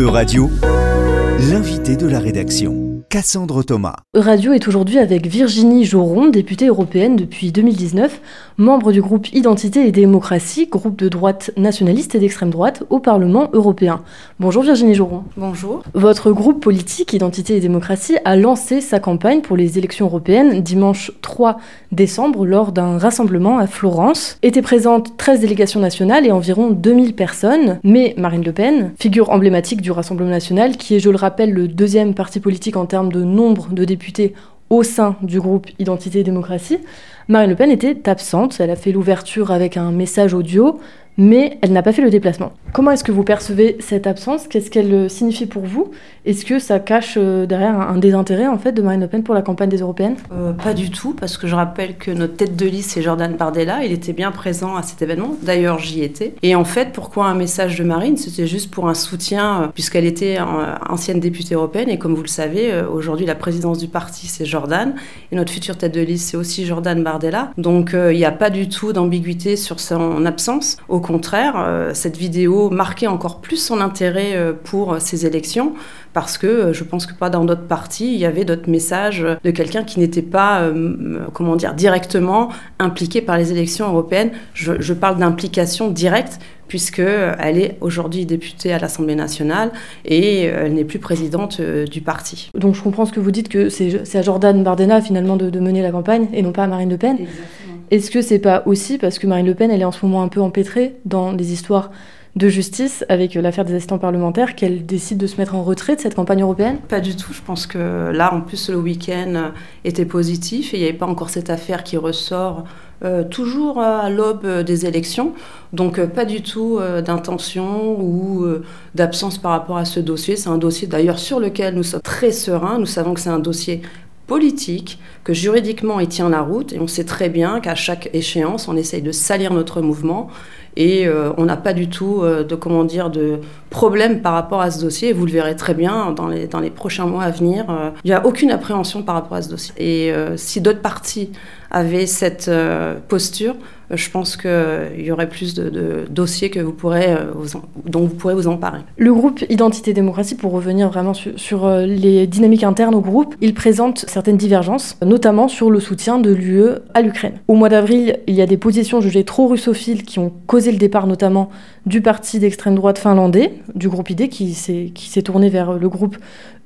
E-Radio, l'invité de la rédaction. Cassandre Thomas. Radio est aujourd'hui avec Virginie Joron, députée européenne depuis 2019, membre du groupe Identité et démocratie, groupe de droite nationaliste et d'extrême droite au Parlement européen. Bonjour Virginie Joron. Bonjour. Votre groupe politique Identité et démocratie a lancé sa campagne pour les élections européennes dimanche 3 décembre lors d'un rassemblement à Florence. Étaient présentes 13 délégations nationales et environ 2000 personnes, mais Marine Le Pen, figure emblématique du Rassemblement national, qui est, je le rappelle, le deuxième parti politique en termes de nombre de députés au sein du groupe Identité et démocratie, Marine Le Pen était absente. Elle a fait l'ouverture avec un message audio mais elle n'a pas fait le déplacement. Comment est-ce que vous percevez cette absence? Qu'est-ce qu'elle euh, signifie pour vous? Est-ce que ça cache euh, derrière un désintérêt en fait de Marine Le Pen pour la campagne des européennes? Euh, Pas du tout, parce que je rappelle que notre tête de liste c'est Jordan Bardella. Il était bien présent à cet événement. D'ailleurs, j'y étais. Et en fait, pourquoi un message de Marine? C'était juste pour un soutien, puisqu'elle était ancienne députée européenne. Et comme vous le savez, aujourd'hui la présidence du parti c'est Jordan, et notre future tête de liste c'est aussi Jordan Bardella. Donc il n'y a pas du tout d'ambiguïté sur son absence. Au contraire, cette vidéo marquait encore plus son intérêt euh, pour ces élections parce que euh, je pense que pas dans d'autres partis, il y avait d'autres messages de quelqu'un qui n'était pas, comment dire, directement impliqué par les élections européennes. Je, parle d'implication directe puisqu'elle est aujourd'hui députée à l'Assemblée nationale et elle n'est plus présidente du parti. Donc je comprends ce que vous dites, que c'est à Jordan Bardella finalement de, de, mener la campagne et non pas à Marine Le Pen. Est-ce que c'est pas aussi parce que Marine Le Pen, elle est en ce moment un peu empêtrée dans les histoires de justice avec l'affaire des assistants parlementaires qu'elle décide de se mettre en retrait de cette campagne européenne? Pas du tout. Je pense que là, en plus, le week-end était positif et il n'y avait pas encore cette affaire qui ressort euh, toujours à l'aube des élections. Donc euh, pas du tout euh, d'intention ou d'absence par rapport à ce dossier. C'est un dossier d'ailleurs sur lequel nous sommes très sereins. Nous savons que c'est un dossier politique, que juridiquement il tient la route, et on sait très bien qu'à chaque échéance, on essaye de salir notre mouvement, et euh, on n'a pas du tout euh, de, comment dire, de problème par rapport à ce dossier, vous le verrez très bien dans les, dans les prochains mois à venir. Euh, il n'y a aucune appréhension par rapport à ce dossier. Et si d'autres partis avaient cette posture, je pense qu'il y aurait plus de, dossiers que vous pourrez, dont vous pourrez vous emparer. Le groupe Identité Démocratie, pour revenir vraiment sur, les dynamiques internes au groupe, il présente certaines divergences, notamment sur le soutien de l'UE à l'Ukraine. Au mois d'avril, il y a des positions jugées trop russophiles qui ont causé le départ notamment du parti d'extrême droite finlandais, du groupe ID, qui s'est tourné vers le groupe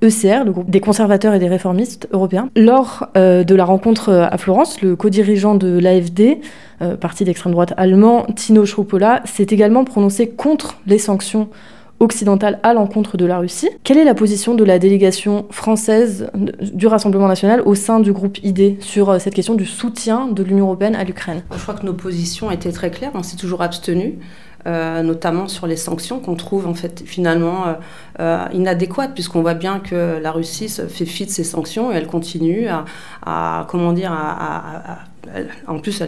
ECR, le groupe des conservateurs et des réformistes européens. Lors euh, de la rencontre à Florence, le co-dirigeant de l'AFD, euh, parti d'extrême droite allemand, Tino Schrupola, s'est également prononcé contre les sanctions occidentales à l'encontre de la Russie. Quelle est la position de la délégation française du Rassemblement national au sein du groupe ID sur euh, cette question du soutien de l'Union européenne à l'Ukraine? Je crois que nos positions étaient très claires, on s'est toujours abstenu. Euh, notamment sur les sanctions qu'on trouve en fait finalement euh, inadéquates puisqu'on voit bien que la Russie fait fi de ces sanctions et elle continue à, comment dire à, en plus,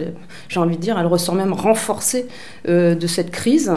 j'ai envie de dire, elle ressort même renforcée de cette crise.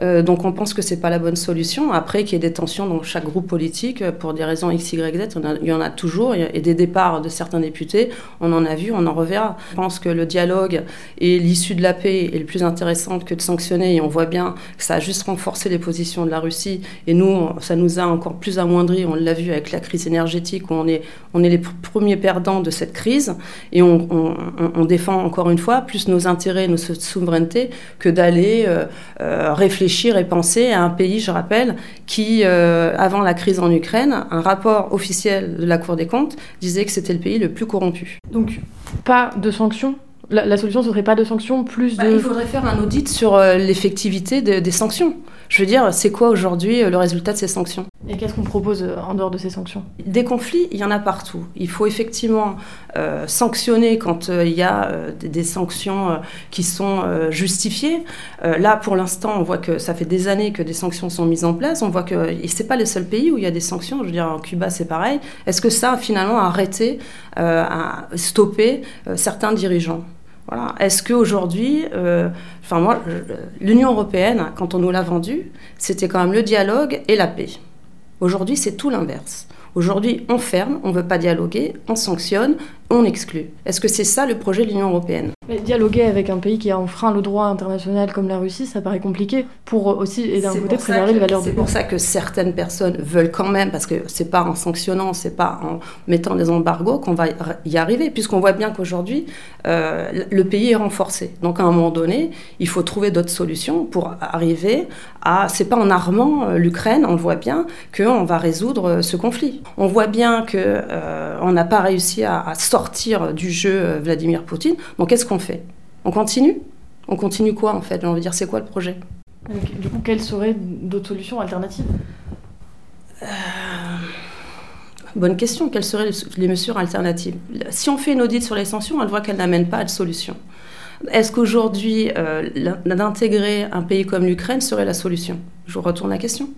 Donc on pense que c'est pas la bonne solution. Après, qu'il y ait des tensions dans chaque groupe politique, pour des raisons X, Y, Z, il y en a toujours. Et des départs de certains députés, on en a vu, on en reverra. Je pense que le dialogue et l'issue de la paix est le plus intéressant que de sanctionner. Et on voit bien que ça a juste renforcé les positions de la Russie. Et nous, ça nous a encore plus amoindri. On l'a vu avec la crise énergétique, où on est, on est les premiers perdants de cette crise. Et on, défend encore une fois plus nos intérêts, nos souverainetés, que d'aller euh, euh, réfléchir et penser à un pays, je rappelle, qui, euh, avant la crise en Ukraine, un rapport officiel de la Cour des comptes disait que c'était le pays le plus corrompu. Donc, pas de sanctions la, solution, ce serait pas de sanctions, plus bah, de... il faudrait faire un audit sur euh, l'effectivité des sanctions. Je veux dire, c'est quoi aujourd'hui euh, le résultat de ces sanctions? Et qu'est-ce qu'on propose euh, en dehors de ces sanctions? Des conflits, il y en a partout. Il faut effectivement sanctionner quand il y a des, sanctions qui sont justifiées. là, pour l'instant, on voit que ça fait des années que des sanctions sont mises en place. On voit que ce n'est pas le seul pays où il y a des sanctions. Je veux dire, en Cuba, c'est pareil. Est-ce que ça a finalement arrêté, a stoppé certains dirigeants voilà. Est-ce qu'aujourd'hui, euh, moi, l'Union européenne, quand on nous l'a vendue, c'était quand même le dialogue et la paix. Aujourd'hui, c'est tout l'inverse. Aujourd'hui, on ferme, on ne veut pas dialoguer, on sanctionne, on exclut. Est-ce que c'est ça le projet de l'Union européenne? Mais dialoguer avec un pays qui a enfreint le droit international comme la Russie, ça paraît compliqué pour aussi, et d'un côté, préserver les valeurs C'est pour ça que certaines personnes veulent quand même, parce que c'est pas en sanctionnant, c'est pas en mettant des embargos qu'on va y arriver, puisqu'on voit bien qu'aujourd'hui, euh, le pays est renforcé. Donc à un moment donné, il faut trouver d'autres solutions pour arriver à. C'est pas en armant euh, l'Ukraine, on le voit bien, qu'on va résoudre euh, ce conflit. On voit bien qu'on euh, n'a pas réussi à, à, sortir du jeu Vladimir Poutine. Donc qu'est-ce qu'on fait On continue? On continue quoi en fait? On veut dire c'est quoi le projet? Du coup, quelles seraient d'autres solutions alternatives? Euh... Bonne question. Quelles seraient les mesures alternatives? Si on fait une audit sur les sanctions, on voit qu'elles n'amènent pas de solution. Est-ce qu'aujourd'hui, euh, d'intégrer un pays comme l'Ukraine serait la solution? Je vous retourne la question.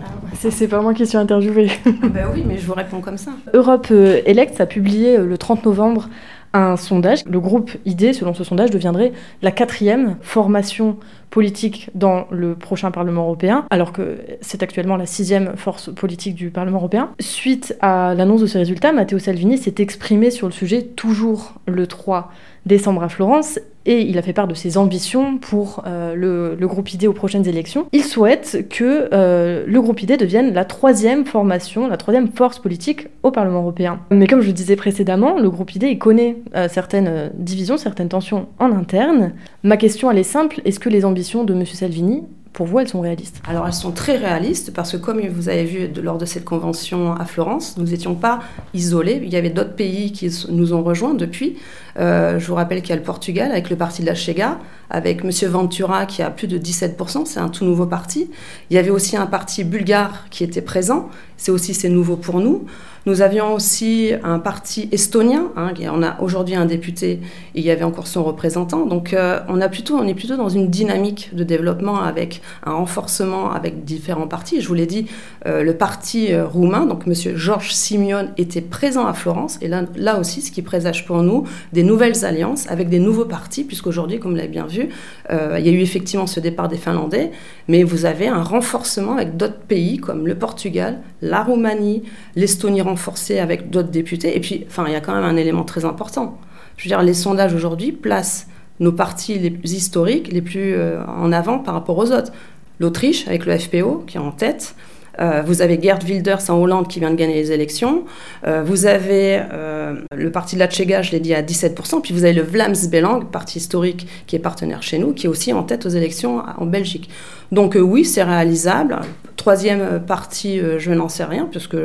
Ah, c'est pas moi qui suis interviewée. ben oui, mais je vous réponds comme ça. Europe euh, Elect a publié euh, le 30 novembre un sondage. Le groupe ID, selon ce sondage, deviendrait la quatrième formation politique dans le prochain Parlement européen, alors que c'est actuellement la sixième force politique du Parlement européen. Suite à l'annonce de ces résultats, Matteo Salvini s'est exprimé sur le sujet toujours le 3 décembre à Florence et il a fait part de ses ambitions pour euh, le, groupe ID aux prochaines élections. Il souhaite que euh, le groupe ID devienne la troisième formation, la troisième force politique au Parlement européen. Mais comme je le disais précédemment, le groupe ID connaît euh, certaines divisions, certaines tensions en interne. Ma question, elle est simple, est-ce que les ambitions de M. Salvini pour vous, elles sont réalistes Alors, elles sont très réalistes parce que, comme vous avez vu lors de cette convention à Florence, nous n'étions pas isolés. Il y avait d'autres pays qui nous ont rejoints depuis. Euh, je vous rappelle qu'il y a le Portugal avec le parti de la Chega, avec M. Ventura qui a plus de 17%, c'est un tout nouveau parti. Il y avait aussi un parti bulgare qui était présent, c'est aussi c'est nouveau pour nous. Nous avions aussi un parti estonien, hein, on a aujourd'hui un député, il y avait encore son représentant. Donc euh, on, est plutôt dans une dynamique de développement avec un renforcement avec différents partis. Je vous l'ai dit, euh, le parti euh, roumain, donc M. Georges Simion, était présent à Florence. Et là, là aussi, ce qui présage pour nous des nouvelles alliances avec des nouveaux partis, puisqu'aujourd'hui, comme vous l'avez bien vu, il y a eu effectivement ce départ des Finlandais, mais vous avez un renforcement avec d'autres pays comme le Portugal, la Roumanie, l'Estonie renforcée avec d'autres députés. Et puis, enfin, il y a quand même un élément très important. Je veux dire, les sondages aujourd'hui placent nos partis les plus historiques, les plus euh, en avant par rapport aux autres. L'Autriche, avec le FPO, qui est en tête. Euh, vous avez Gerd Wilders en Hollande qui vient de gagner les élections. Euh, vous avez euh, le parti de la Tchéga, je l'ai dit, à 17%. Puis vous avez le Vlaams Belang, parti historique qui est partenaire chez nous, qui est aussi en tête aux élections en Belgique. Donc oui, c'est réalisable. Troisième partie, je n'en sais rien, puisque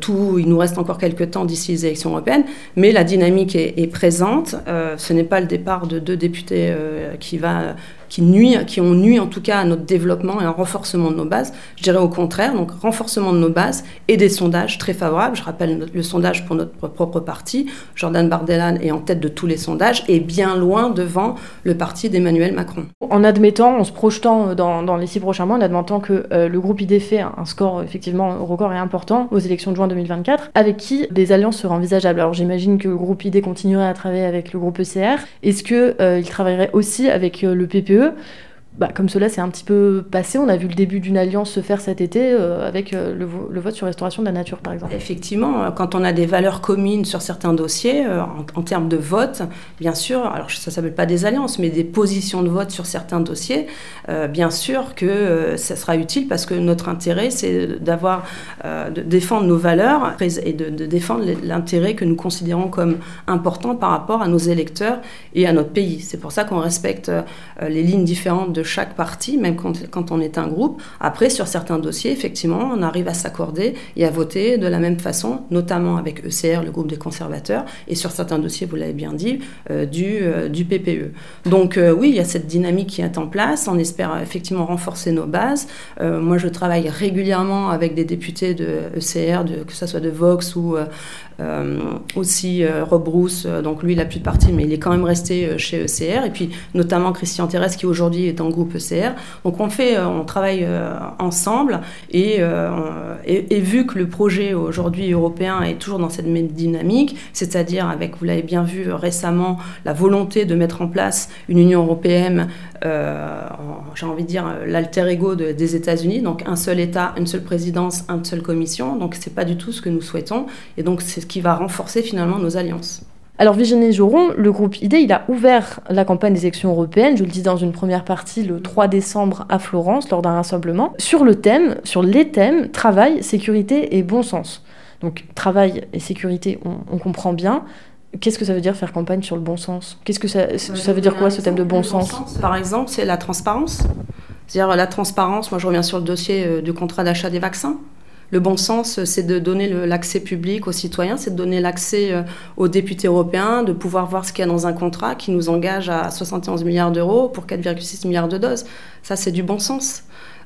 tout, il nous reste encore quelques temps d'ici les élections européennes. Mais la dynamique est, est présente. ce n'est pas le départ de deux députés qui va qui, nuit, qui ont nuit en tout cas à notre développement et un renforcement de nos bases. Je dirais au contraire, donc renforcement de nos bases et des sondages très favorables. Je rappelle le sondage pour notre propre parti. Jordan Bardella est en tête de tous les sondages et bien loin devant le parti d'Emmanuel Macron. En admettant, en se projetant dans, les six prochains mois, en admettant que euh, le groupe ID fait un score effectivement record et important aux élections de juin 2024, avec qui des alliances seraient envisageables? Alors j'imagine que le groupe ID continuerait à travailler avec le groupe ECR. Est-ce qu'il euh, travaillerait aussi avec euh, le PPE eux bah, comme cela c'est un petit peu passé, on a vu le début d'une alliance se faire cet été euh, avec euh, le, vote sur restauration de la nature, par exemple. Effectivement, euh, quand on a des valeurs communes sur certains dossiers, en, termes de vote, bien sûr, alors ça ne s'appelle pas des alliances, mais des positions de vote sur certains dossiers, bien sûr que ça sera utile parce que notre intérêt, c'est d'avoir, de défendre nos valeurs et de, de défendre l'intérêt que nous considérons comme important par rapport à nos électeurs et à notre pays. C'est pour ça qu'on respecte les lignes différentes de chaque parti, même quand, on est un groupe. Après, sur certains dossiers, effectivement, on arrive à s'accorder et à voter de la même façon, notamment avec ECR, le groupe des conservateurs, et sur certains dossiers, vous l'avez bien dit, euh, du, euh, PPE. Donc euh, oui, il y a cette dynamique qui est en place. On espère effectivement renforcer nos bases. moi, je travaille régulièrement avec des députés de ECR, que ce soit de Vox ou aussi Rob Bruce. donc lui, il n'a plus de parti, mais il est quand même resté chez ECR. Et puis notamment Christian Thérèse, qui aujourd'hui est en groupe ECR. Donc on fait, euh, on travaille euh, ensemble euh, et, et, vu que le projet aujourd'hui européen est toujours dans cette même dynamique, c'est-à-dire avec, vous l'avez bien vu récemment, la volonté de mettre en place une Union européenne, j'ai envie de dire l'alter ego des États-Unis, donc un seul État, une seule présidence, une seule commission. Donc c'est pas du tout ce que nous souhaitons et donc c'est ce qui va renforcer finalement nos alliances. Alors Virginie Joron, le groupe ID, il a ouvert la campagne des élections européennes, je le dis dans une première partie, le 3 décembre à Florence, lors d'un rassemblement, sur le thème, sur les thèmes travail, sécurité et bon sens. Donc travail et sécurité, on, comprend bien. Qu'est-ce que ça veut dire faire campagne sur le bon sens? Qu'est-ce que ça, ça veut dire quoi ce thème de bon sens, sens Par exemple, c'est la transparence. C'est-à-dire la transparence, moi je reviens sur le dossier euh, du contrat d'achat des vaccins. Le bon sens, c'est de donner l'accès public aux citoyens, c'est de donner l'accès euh, aux députés européens, de pouvoir voir ce qu'il y a dans un contrat qui nous engage à 71 milliards d'euros pour 4,6 milliards de doses. Ça, c'est du bon sens.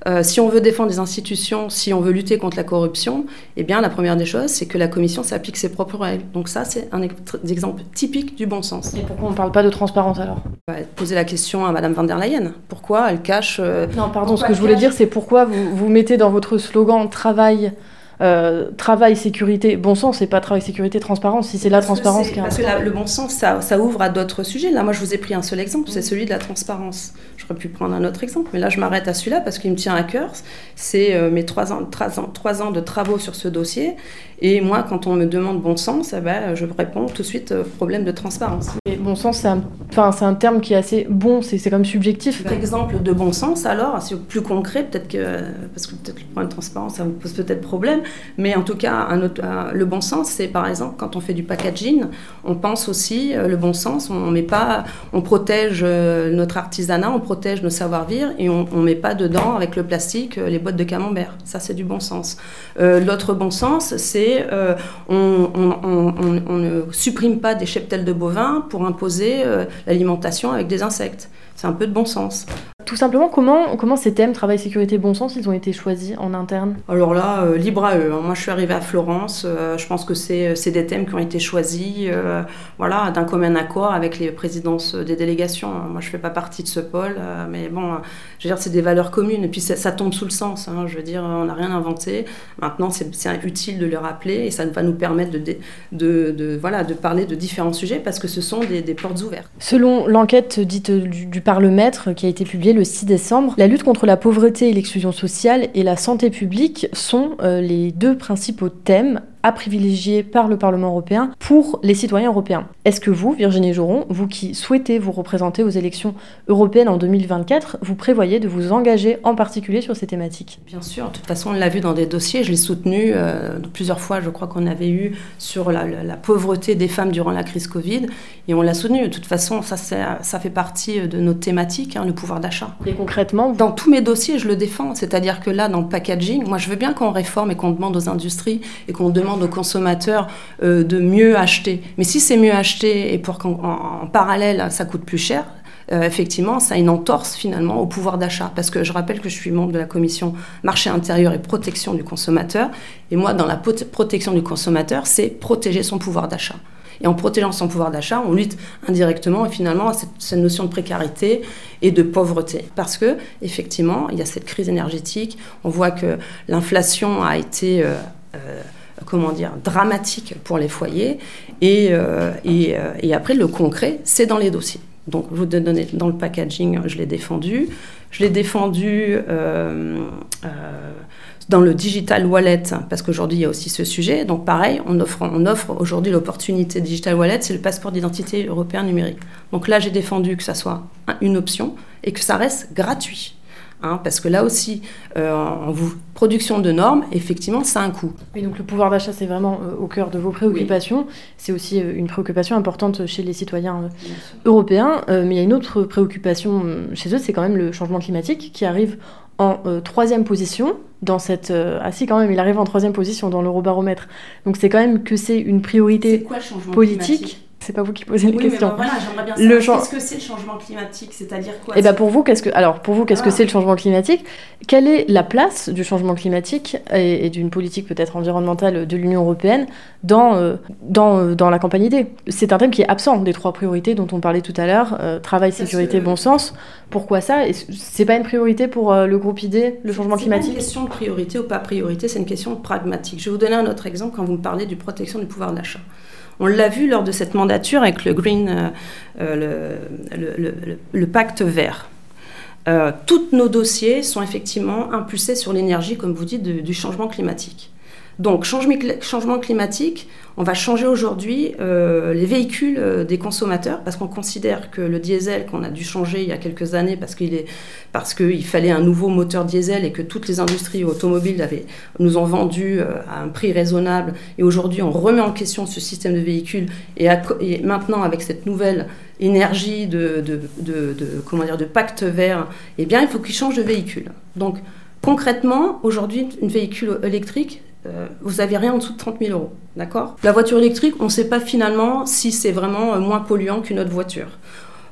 Euh, si on veut défendre les institutions, si on veut lutter contre la corruption, eh bien, la première des choses, c'est que la Commission s'applique ses propres règles. Donc ça, c'est un exemple typique du bon sens. Et pourquoi on ne parle pas de transparence alors? Va Poser la question à Madame van der Leyen. Pourquoi elle cache... Euh, non, pardon, ce que je voulais dire, c'est pourquoi vous, vous mettez dans votre slogan « travail » Euh, travail, sécurité, bon sens, c'est pas travail, sécurité, transparence. Si c'est la transparence qui est Parce que le bon sens, ça, ça ouvre à d'autres sujets. Là, moi, je vous ai pris un seul exemple, c'est mm. celui de la transparence. J'aurais pu prendre un autre exemple, mais là, je m'arrête à celui-là parce qu'il me tient à cœur. C'est euh, mes trois ans, trois, ans, trois ans de travaux sur ce dossier. Et moi, quand on me demande bon sens, eh ben, je réponds tout de suite euh, problème de transparence. Et bon sens, c'est un, un terme qui est assez bon, c'est comme subjectif. Exemple de bon sens, alors, c'est plus concret, peut-être que, parce que peut-être le problème de transparence, ça vous pose peut-être problème, mais en tout cas, autre, le bon sens, c'est par exemple quand on fait du packaging, on pense aussi euh, le bon sens, on met pas, on protège euh, notre artisanat, on protège nos savoir-vivre et on, ne met pas dedans avec le plastique les boîtes de camembert. Ça, c'est du bon sens. L'autre bon sens, c'est euh, on, ne supprime pas des cheptels de bovins pour imposer euh, l'alimentation avec des insectes. C'est un peu de bon sens. Tout simplement, comment, comment ces thèmes travail, sécurité, bon sens, ils ont été choisis en interne? Alors là, euh, libre à eux. Hein. Moi, je suis arrivée à Florence. Euh, je pense que c'est des thèmes qui ont été choisis euh, voilà, d'un commun accord avec les présidences des délégations. Moi, je ne fais pas partie de ce pôle, mais bon, je veux dire, c'est des valeurs communes. Et puis, ça, tombe sous le sens. Hein. Je veux dire, on n'a rien inventé. Maintenant, c'est utile de le rappeler et ça va nous permettre de, de, de, voilà, de parler de différents sujets parce que ce sont des, des portes ouvertes. Selon l'enquête dite du, du Parlemètre qui a été publiée le 6 décembre, la lutte contre la pauvreté et l'exclusion sociale et la santé publique sont euh, les deux principaux thèmes à privilégier par le Parlement européen pour les citoyens européens. Est-ce que vous, Virginie Joron, vous qui souhaitez vous représenter aux élections européennes en 2024, vous prévoyez de vous engager en particulier sur ces thématiques? Bien sûr, de toute façon, on l'a vu dans des dossiers, je l'ai soutenu euh, plusieurs fois, je crois qu'on avait eu sur la, pauvreté des femmes durant la crise Covid, et on l'a soutenu. De toute façon, ça, ça fait partie de notre thématique, hein, le pouvoir d'achat. Et concrètement Dans tous mes dossiers, je le défends, c'est-à-dire que là, dans le packaging, moi je veux bien qu'on réforme et qu'on demande aux industries et qu'on demande aux consommateurs euh, de mieux acheter. Mais si c'est mieux acheter et pour qu'en parallèle ça coûte plus cher, euh, effectivement, ça a une entorse finalement au pouvoir d'achat. Parce que je rappelle que je suis membre de la commission marché intérieur et protection du consommateur. Et moi, dans la protection du consommateur, c'est protéger son pouvoir d'achat. Et en protégeant son pouvoir d'achat, on lutte indirectement et finalement à cette, notion de précarité et de pauvreté. Parce que effectivement, il y a cette crise énergétique. On voit que l'inflation a été euh, comment dire, dramatique pour les foyers. Et, euh, euh, et, après, le concret, c'est dans les dossiers. Donc, vous donnez dans le packaging, je l'ai défendu. Je l'ai défendu euh, dans le digital wallet, parce qu'aujourd'hui, il y a aussi ce sujet. Donc, pareil, on offre, on offre aujourd'hui l'opportunité digital wallet, c'est le passeport d'identité européen numérique. Donc là, j'ai défendu que ça soit une option et que ça reste gratuit. Hein, parce que là aussi, euh, en production de normes, effectivement, ça a un coût. Oui, donc le pouvoir d'achat, c'est vraiment euh, au cœur de vos préoccupations. C'est aussi euh, une préoccupation importante chez les citoyens européens. mais il y a une autre préoccupation chez eux, c'est quand même le changement climatique qui arrive en troisième position dans cette... ah si, quand même, il arrive en troisième position dans l'eurobaromètre. Donc c'est quand même que c'est une priorité politique c'est pas vous qui posez les oui, questions. Mais voilà, j'aimerais bien savoir qu'est-ce que c'est le changement climatique, c'est-à-dire quoi? Et eh ben pour vous, qu'est-ce que alors pour vous, qu'est-ce que ah. c'est le changement climatique? Quelle est la place du changement climatique et, d'une politique peut-être environnementale de l'Union européenne dans euh, dans, euh, dans la campagne idée? C'est un thème qui est absent des trois priorités dont on parlait tout à l'heure euh, travail, sécurité, bon sens. Pourquoi ça? C'est pas une priorité pour le groupe idée, le changement climatique C'est une question de priorité ou pas priorité, c'est une question pragmatique. Je vais vous donner un autre exemple quand vous me parlez du protection du pouvoir d'achat. On l'a vu lors de cette mandature avec le euh, euh, pacte vert. Euh, tous nos dossiers sont effectivement impulsés sur l'énergie, comme vous dites, du changement climatique. Donc, changement climatique, on va changer aujourd'hui euh, les véhicules euh, des consommateurs parce qu'on considère que le diesel qu'on a dû changer il y a quelques années parce qu'il parce qu'il fallait un nouveau moteur diesel et que toutes les industries automobiles nous ont vendu euh, à un prix raisonnable et aujourd'hui on remet en question ce système de véhicules et, maintenant avec cette nouvelle énergie de, de, comment dire de pacte vert, eh bien il faut qu'il change de véhicule. Donc concrètement aujourd'hui une véhicule électrique euh, vous n'avez rien en dessous de 30 000 euros. D'accord? La voiture électrique, on ne sait pas finalement si c'est vraiment euh, moins polluant qu'une autre voiture.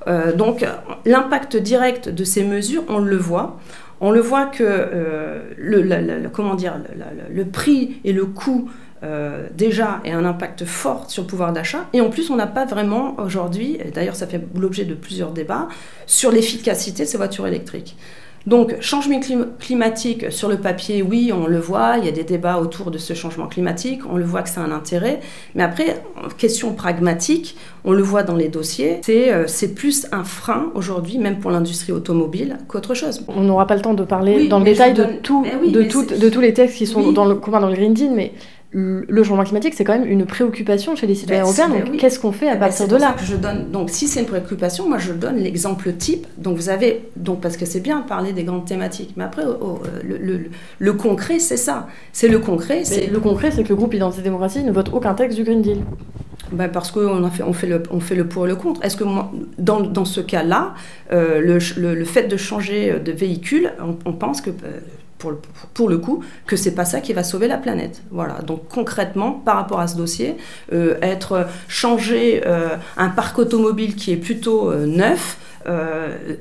Euh, donc l'impact direct de ces mesures, on le voit. On le voit que le, comment dire, le, prix et le coût déjà est un impact fort sur le pouvoir d'achat. Et en plus, on n'a pas vraiment aujourd'hui, d'ailleurs ça fait l'objet de plusieurs débats, sur l'efficacité de ces voitures électriques. Donc, changement climatique sur le papier, oui, on le voit, il y a des débats autour de ce changement climatique, on le voit que c'est un intérêt. Mais après, question pragmatique, on le voit dans les dossiers, c'est euh, plus un frein aujourd'hui, même pour l'industrie automobile, qu'autre chose. On n'aura pas le temps de parler dans le détail de, tout, de, de, tous les textes qui sont dans, le, dans le Green Deal, mais le changement climatique, c'est quand même une préoccupation chez les citoyens ben, européens. Donc, ben qu'est-ce qu'on fait à ben, partir de là je donne, Donc, si c'est une préoccupation, moi, je donne l'exemple type. Donc, vous avez, donc, parce que c'est bien de parler des grandes thématiques, mais après, le, concret, c'est ça. C'est le concret. C'est le concret, c'est que le groupe Identité Démocratie ne vote aucun texte du Green Deal. Ben parce qu'on fait, on fait, le, on fait le pour et le contre. Est-ce que moi, dans, dans ce cas-là, euh, le, fait de changer de véhicule, on, pense que euh, pour le, pour coup, que c'est pas ça qui va sauver la planète. Voilà. Donc concrètement, par rapport à ce dossier, euh, être changé euh, un parc automobile qui est plutôt euh, neuf.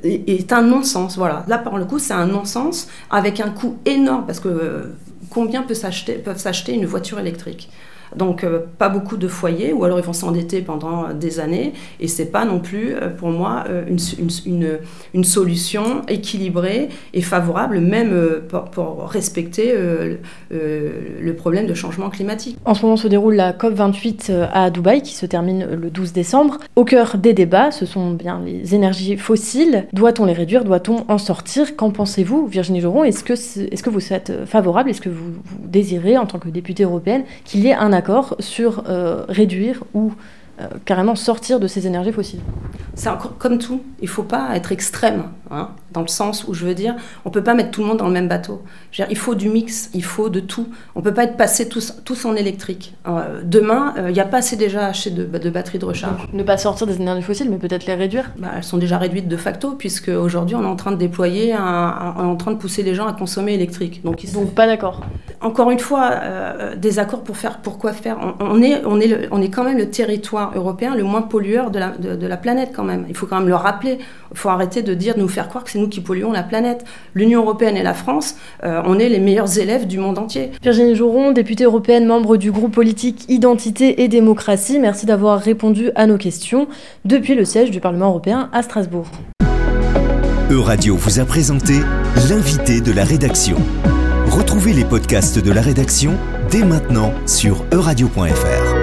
est, un non-sens, voilà. Là, par le coup, c'est un non-sens avec un coût énorme parce que combien peut peuvent s'acheter une voiture électrique? Donc euh, pas beaucoup de foyers, ou alors ils vont s'endetter pendant des années, et c'est pas non plus euh, pour moi euh, une, solution équilibrée et favorable, même pour, respecter le problème de changement climatique. En ce moment se déroule la COP28 à Dubaï, qui se termine le 12 décembre. Au cœur des débats, ce sont bien les énergies fossiles. Doit-on les réduire? Doit-on en sortir? Qu'en pensez-vous, Virginie Joron? Est-ce que, est, -ce que vous êtes favorable? Est-ce que vous, vous désirez, en tant que députée européenne, qu'il y ait un accord sur euh, réduire ou euh, carrément sortir de ces énergies fossiles. C'est comme tout, il ne faut pas être extrême, hein, dans le sens où je veux dire, on peut pas mettre tout le monde dans le même bateau. Dire, il faut du mix, il faut de tout. On peut pas être passé tous, tous en électrique. Euh, demain, il n'y a pas assez déjà acheté de, de batteries de recharge. ne pas sortir des énergies fossiles, mais peut-être les réduire bah, Elles sont déjà réduites de facto, puisque aujourd'hui on est en train de déployer, on est en train de pousser les gens à consommer électrique. Donc, ils Donc pas d'accord Encore une fois, des accords pour faire, pourquoi faire on, est, on, est on est quand même le territoire européen le moins pollueur de la, de, la, planète quand même. Il faut quand même le rappeler. Il faut arrêter de dire, de nous faire croire que c'est nous qui polluons la planète. L'Union européenne et la France, euh, on est les meilleurs élèves du monde entier. Virginie Jouron, députée européenne, membre du groupe politique Identité et Démocratie, merci d'avoir répondu à nos questions depuis le siège du Parlement européen à Strasbourg. Euradio vous a présenté l'invité de la rédaction. Retrouvez les podcasts de la rédaction dès maintenant sur euradio.fr.